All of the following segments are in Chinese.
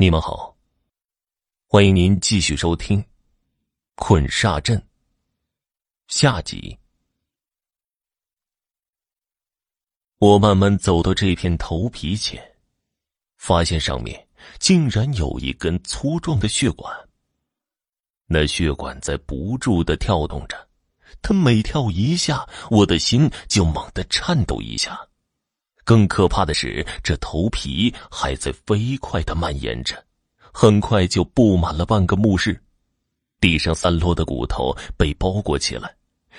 你们好，欢迎您继续收听《困煞阵》下集。我慢慢走到这片头皮前，发现上面竟然有一根粗壮的血管。那血管在不住的跳动着，它每跳一下，我的心就猛地颤抖一下。更可怕的是，这头皮还在飞快的蔓延着，很快就布满了半个墓室。地上散落的骨头被包裹起来，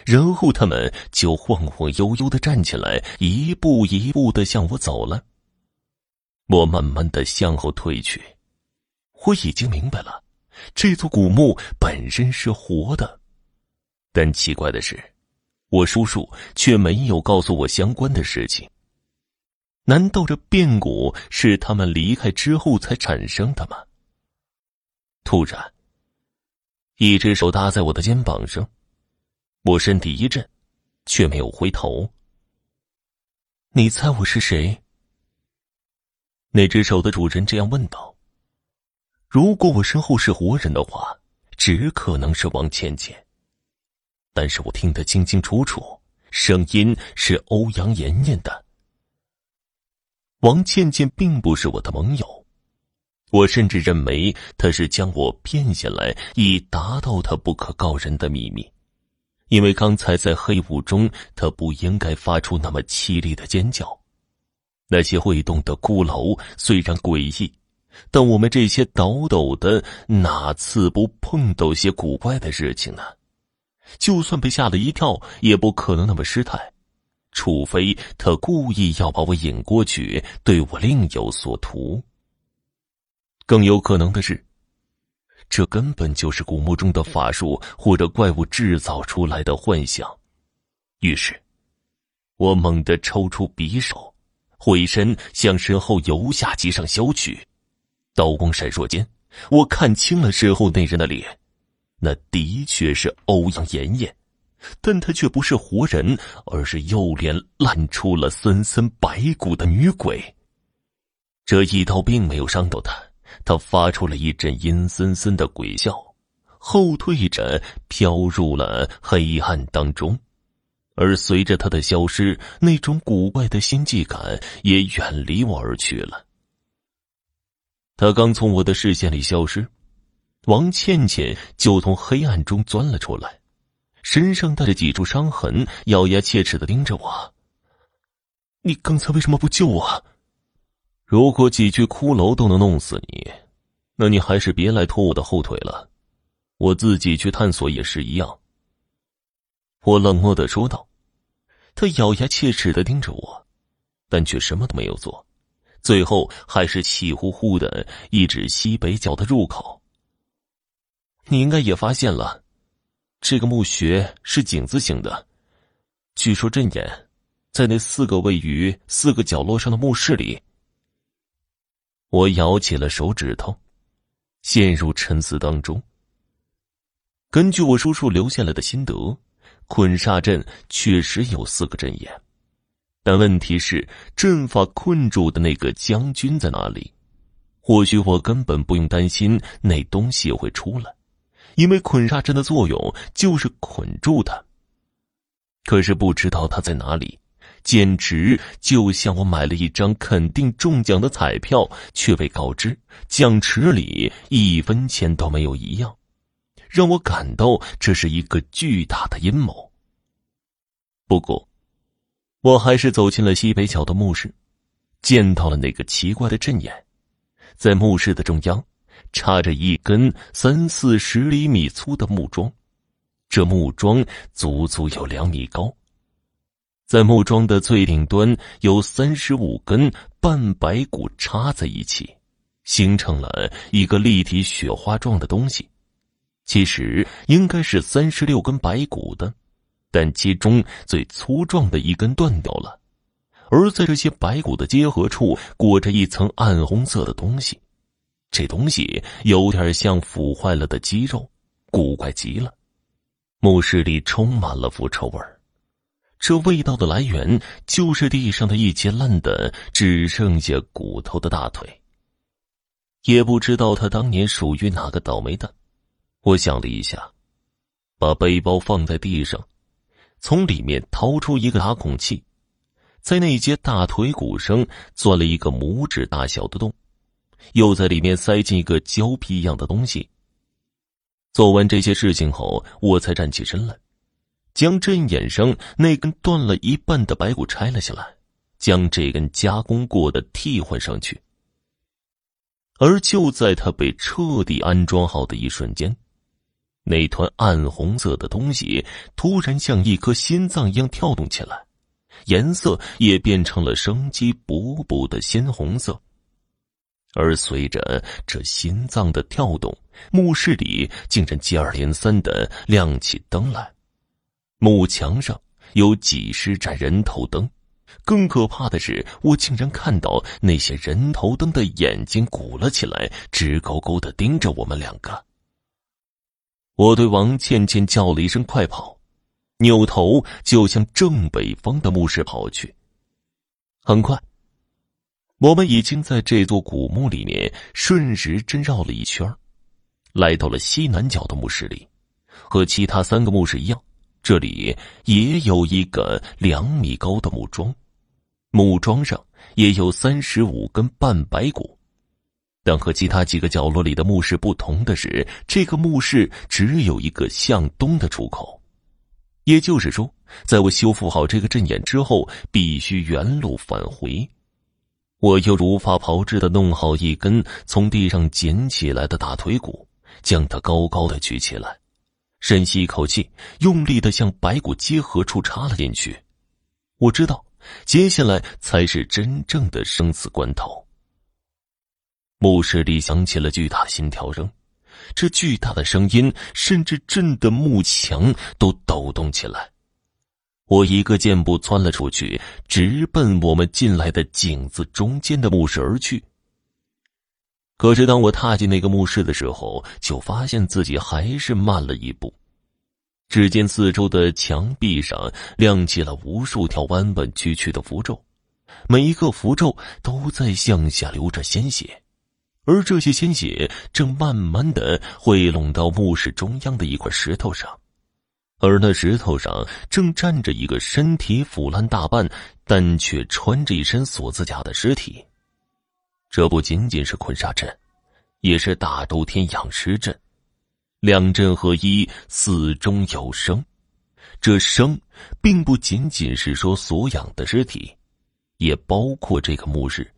然后他们就晃晃悠悠的站起来，一步一步的向我走了。我慢慢的向后退去，我已经明白了，这座古墓本身是活的，但奇怪的是，我叔叔却没有告诉我相关的事情。难道这变故是他们离开之后才产生的吗？突然，一只手搭在我的肩膀上，我身体一震，却没有回头。你猜我是谁？那只手的主人这样问道。如果我身后是活人的话，只可能是王倩倩，但是我听得清清楚楚，声音是欧阳妍妍的。王倩倩并不是我的盟友，我甚至认为她是将我骗下来，以达到她不可告人的秘密。因为刚才在黑雾中，她不应该发出那么凄厉的尖叫。那些会动的骷髅虽然诡异，但我们这些倒斗的哪次不碰到些古怪的事情呢？就算被吓了一跳，也不可能那么失态。除非他故意要把我引过去，对我另有所图。更有可能的是，这根本就是古墓中的法术或者怪物制造出来的幻想。于是，我猛地抽出匕首，回身向身后由下及上削去。刀光闪烁间，我看清了身后那人的脸，那的确是欧阳妍妍。但她却不是活人，而是右脸烂出了森森白骨的女鬼。这一刀并没有伤到她，她发出了一阵阴森森的鬼笑，后退着飘入了黑暗当中。而随着她的消失，那种古怪的心悸感也远离我而去了。她刚从我的视线里消失，王倩倩就从黑暗中钻了出来。身上带着几处伤痕，咬牙切齿的盯着我。你刚才为什么不救我？如果几具骷髅都能弄死你，那你还是别来拖我的后腿了。我自己去探索也是一样。我冷漠的说道。他咬牙切齿的盯着我，但却什么都没有做，最后还是气呼呼的一指西北角的入口。你应该也发现了。这个墓穴是井字形的，据说阵眼在那四个位于四个角落上的墓室里。我咬起了手指头，陷入沉思当中。根据我叔叔留下来的心得，困煞阵确实有四个阵眼，但问题是阵法困住的那个将军在哪里？或许我根本不用担心那东西会出来。因为捆煞阵的作用就是捆住他。可是不知道他在哪里，简直就像我买了一张肯定中奖的彩票，却被告知奖池里一分钱都没有一样，让我感到这是一个巨大的阴谋。不过，我还是走进了西北角的墓室，见到了那个奇怪的阵眼，在墓室的中央。插着一根三四十厘米粗的木桩，这木桩足足有两米高。在木桩的最顶端有三十五根半白骨插在一起，形成了一个立体雪花状的东西。其实应该是三十六根白骨的，但其中最粗壮的一根断掉了，而在这些白骨的结合处裹着一层暗红色的东西。这东西有点像腐坏了的鸡肉，古怪极了。墓室里充满了腐臭味，这味道的来源就是地上的一截烂的只剩下骨头的大腿。也不知道他当年属于哪个倒霉蛋。我想了一下，把背包放在地上，从里面掏出一个打孔器，在那节大腿骨上钻了一个拇指大小的洞，又在里面塞进一个胶皮一样的东西。做完这些事情后，我才站起身来，将阵眼上那根断了一半的白骨拆了下来，将这根加工过的替换上去。而就在它被彻底安装好的一瞬间。那团暗红色的东西突然像一颗心脏一样跳动起来，颜色也变成了生机勃勃的鲜红色。而随着这心脏的跳动，墓室里竟然接二连三的亮起灯来，墓墙上有几十盏人头灯，更可怕的是，我竟然看到那些人头灯的眼睛鼓了起来，直勾勾的盯着我们两个。我对王倩倩叫了一声“快跑”，扭头就向正北方的墓室跑去。很快，我们已经在这座古墓里面顺时针绕了一圈，来到了西南角的墓室里。和其他三个墓室一样，这里也有一个两米高的木桩，木桩上也有三十五根半白骨。但和其他几个角落里的墓室不同的是，这个墓室只有一个向东的出口，也就是说，在我修复好这个阵眼之后，必须原路返回。我又如法炮制的弄好一根从地上捡起来的大腿骨，将它高高的举起来，深吸一口气，用力的向白骨结合处插了进去。我知道，接下来才是真正的生死关头。墓室里响起了巨大的心跳声，这巨大的声音甚至震得幕墙都抖动起来。我一个箭步窜了出去，直奔我们进来的井子中间的墓室而去。可是当我踏进那个墓室的时候，就发现自己还是慢了一步。只见四周的墙壁上亮起了无数条弯弯曲曲的符咒，每一个符咒都在向下流着鲜血。而这些鲜血正慢慢的汇拢到墓室中央的一块石头上，而那石头上正站着一个身体腐烂大半，但却穿着一身锁子甲的尸体。这不仅仅是捆煞阵，也是大周天养尸阵，两阵合一，死中有生。这生，并不仅仅是说所养的尸体，也包括这个墓室。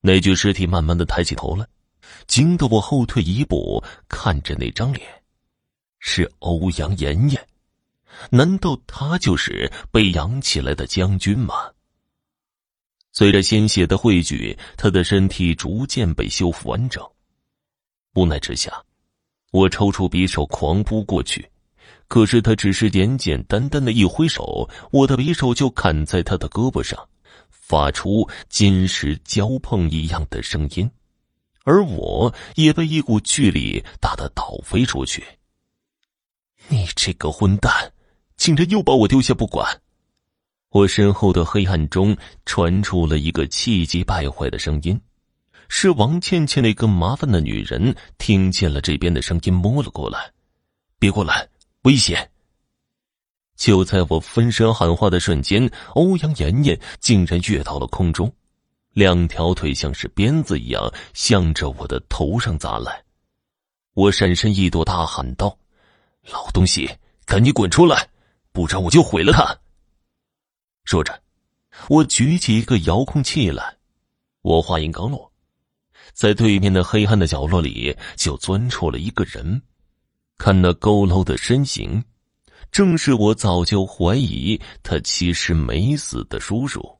那具尸体慢慢的抬起头来，惊得我后退一步，看着那张脸，是欧阳妍妍。难道他就是被养起来的将军吗？随着鲜血的汇聚，他的身体逐渐被修复完整。无奈之下，我抽出匕首狂扑过去，可是他只是简简单单的一挥手，我的匕首就砍在他的胳膊上。发出金石交碰一样的声音，而我也被一股巨力打得倒飞出去。你这个混蛋，竟然又把我丢下不管！我身后的黑暗中传出了一个气急败坏的声音，是王倩倩那个麻烦的女人听见了这边的声音，摸了过来。别过来，危险！就在我分身喊话的瞬间，欧阳妍妍竟然跃到了空中，两条腿像是鞭子一样向着我的头上砸来。我闪身一躲，大喊道：“老东西，赶紧滚出来，不然我就毁了他！”说着，我举起一个遥控器来。我话音刚落，在对面的黑暗的角落里就钻出了一个人，看那佝偻的身形。正是我早就怀疑他其实没死的叔叔。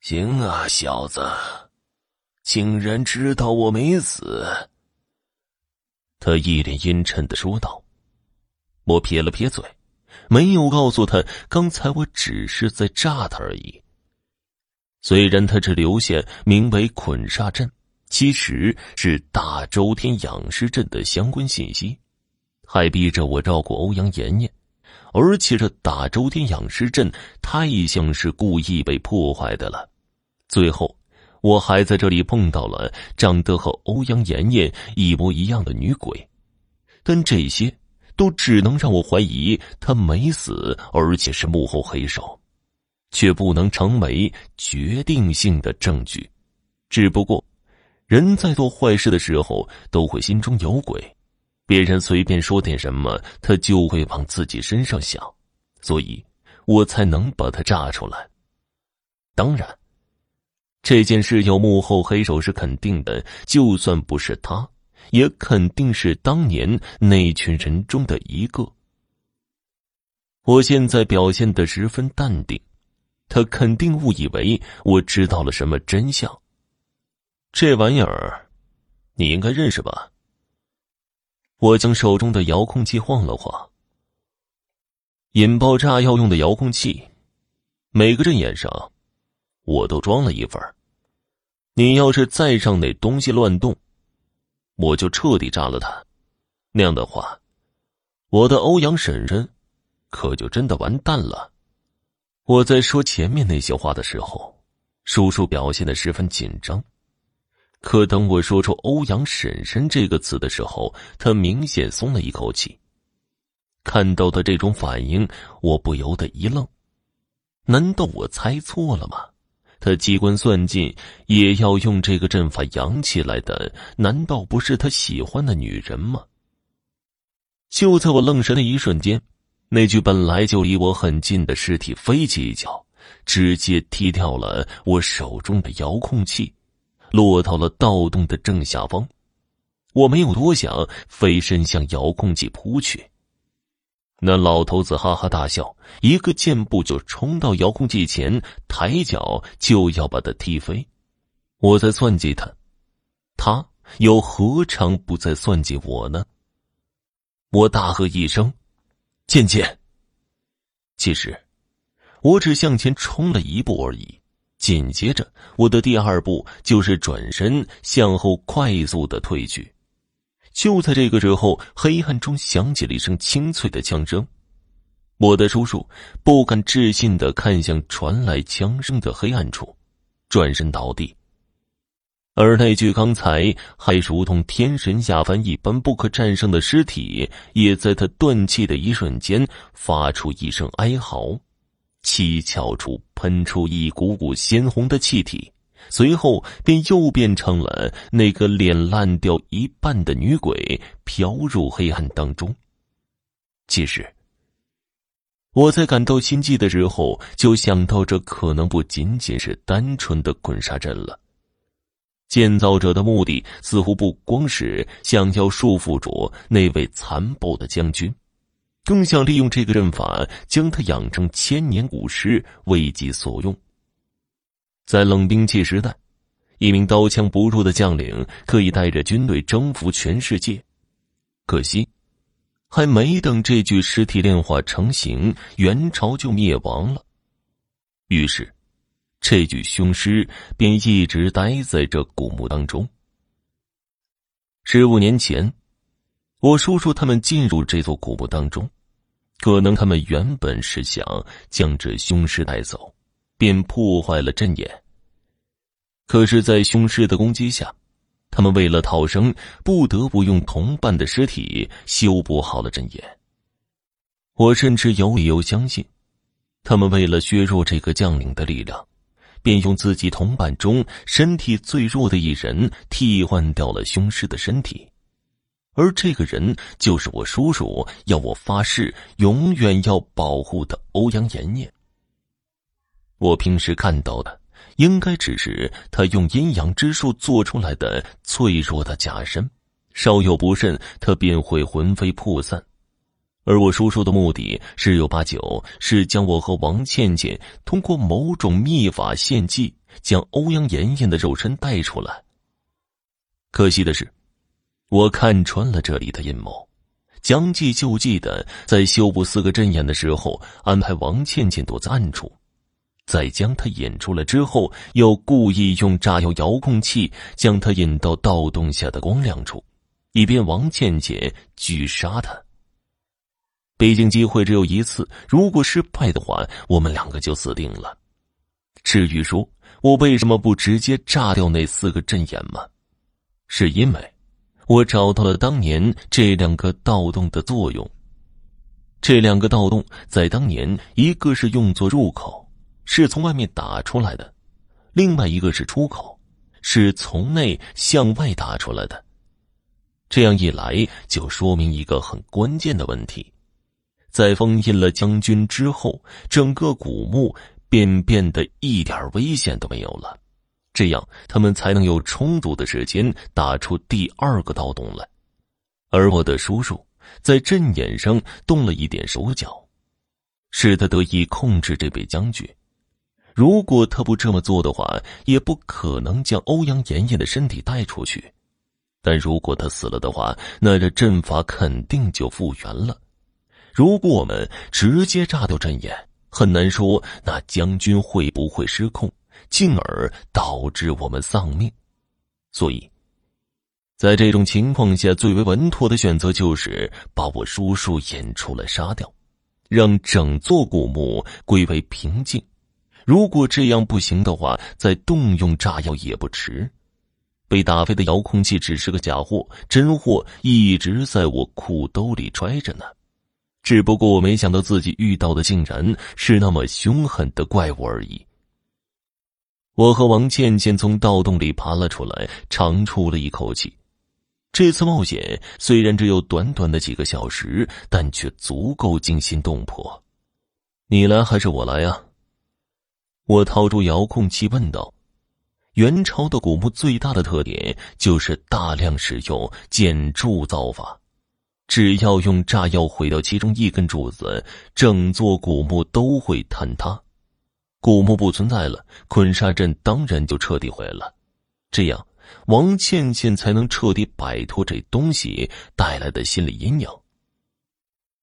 行啊，小子，竟然知道我没死。他一脸阴沉的说道。我撇了撇嘴，没有告诉他刚才我只是在炸他而已。虽然他只留下名为捆煞阵，其实是大周天养尸阵的相关信息。还逼着我照顾欧阳妍妍，而且这大周天养尸阵太像是故意被破坏的了。最后，我还在这里碰到了长得和欧阳妍妍一模一样的女鬼，但这些都只能让我怀疑她没死，而且是幕后黑手，却不能成为决定性的证据。只不过，人在做坏事的时候都会心中有鬼，别人随便说点什么，他就会往自己身上想，所以我才能把他炸出来。当然。这件事有幕后黑手是肯定的，就算不是他，也肯定是当年那群人中的一个。我现在表现的十分淡定，他肯定误以为我知道了什么真相。这玩意儿，你应该认识吧？我将手中的遥控器晃了晃。引爆炸药用的遥控器，每个阵眼上。我都装了一份你要是再让那东西乱动，我就彻底炸了他。那样的话，我的欧阳婶婶可就真的完蛋了。我在说前面那些话的时候，叔叔表现的十分紧张。可等我说出“欧阳婶婶”这个词的时候，他明显松了一口气。看到的这种反应，我不由得一愣。难道我猜错了吗？他机关算尽也要用这个阵法养起来的，难道不是他喜欢的女人吗？就在我愣神的一瞬间，那具本来就离我很近的尸体飞起一脚，直接踢掉了我手中的遥控器，落到了盗洞的正下方。我没有多想，飞身向遥控器扑去。那老头子哈哈大笑，一个箭步就冲到遥控器前，抬脚就要把他踢飞。我在算计他，他又何尝不在算计我呢？我大喝一声：“渐渐！”其实，我只向前冲了一步而已。紧接着，我的第二步就是转身向后快速的退去。就在这个时候，黑暗中响起了一声清脆的枪声。我的叔叔不敢置信的看向传来枪声的黑暗处，转身倒地。而那具刚才还如同天神下凡一般不可战胜的尸体，也在他断气的一瞬间发出一声哀嚎，七窍处喷出一股股鲜红的气体。随后便又变成了那个脸烂掉一半的女鬼，飘入黑暗当中。其实，我在感到心悸的时候，就想到这可能不仅仅是单纯的滚沙阵了。建造者的目的似乎不光是想要束缚住那位残暴的将军，更想利用这个阵法将他养成千年古尸，为己所用。在冷兵器时代，一名刀枪不入的将领可以带着军队征服全世界。可惜，还没等这具尸体炼化成型，元朝就灭亡了。于是，这具凶尸便一直待在这古墓当中。十五年前，我叔叔他们进入这座古墓当中，可能他们原本是想将这凶尸带走。便破坏了阵眼。可是，在凶尸的攻击下，他们为了逃生，不得不用同伴的尸体修补好了阵眼。我甚至有理由相信，他们为了削弱这个将领的力量，便用自己同伴中身体最弱的一人替换掉了凶尸的身体，而这个人就是我叔叔要我发誓永远要保护的欧阳妍妍。我平时看到的，应该只是他用阴阳之术做出来的脆弱的假身，稍有不慎，他便会魂飞魄散。而我叔叔的目的，十有八九是将我和王倩倩通过某种秘法献祭，将欧阳妍妍的肉身带出来。可惜的是，我看穿了这里的阴谋，将计就计的在修补四个阵眼的时候，安排王倩倩躲在暗处。在将他引出来之后，又故意用炸药遥控器将他引到盗洞下的光亮处，以便王倩倩狙杀他。毕竟机会只有一次，如果失败的话，我们两个就死定了。至于说我为什么不直接炸掉那四个阵眼吗？是因为，我找到了当年这两个盗洞的作用。这两个盗洞在当年，一个是用作入口，是从外面打出来的；另外一个是出口，是从内向外打出来的。这样一来，就说明一个很关键的问题：在封印了将军之后，整个古墓便变得一点危险都没有了。这样，他们才能有充足的时间打出第二个盗洞来。而我的叔叔在阵眼上动了一点手脚，使他得以控制这位将军。如果他不这么做的话，也不可能将欧阳妍妍的身体带出去。但如果他死了的话，那这阵法肯定就复原了。如果我们直接炸掉阵眼，很难说那将军会不会失控，进而导致我们丧命。所以，在这种情况下，最为稳妥的选择就是把我叔叔引出来杀掉，让整座古墓归为平静。如果这样不行的话，再动用炸药也不迟。被打飞的遥控器只是个假货，真货一直在我裤兜里揣着呢。只不过我没想到自己遇到的竟然是那么凶狠的怪物而已。我和王倩倩从盗洞里爬了出来，长出了一口气。这次冒险虽然只有短短的几个小时，但却足够惊心动魄。你来还是我来呀？我掏出遥控器问道。元朝的古墓最大的特点就是大量使用建筑造法，只要用炸药毁掉其中一根柱子，整座古墓都会坍塌。古墓不存在了，捆沙阵当然就彻底毁了。这样，王倩倩才能彻底摆脱这东西带来的心理阴影。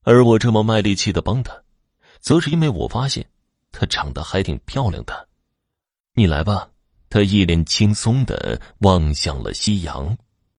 而我这么卖力气的帮她，则是因为我发现她长得还挺漂亮的。你来吧。他一脸轻松的望向了夕阳。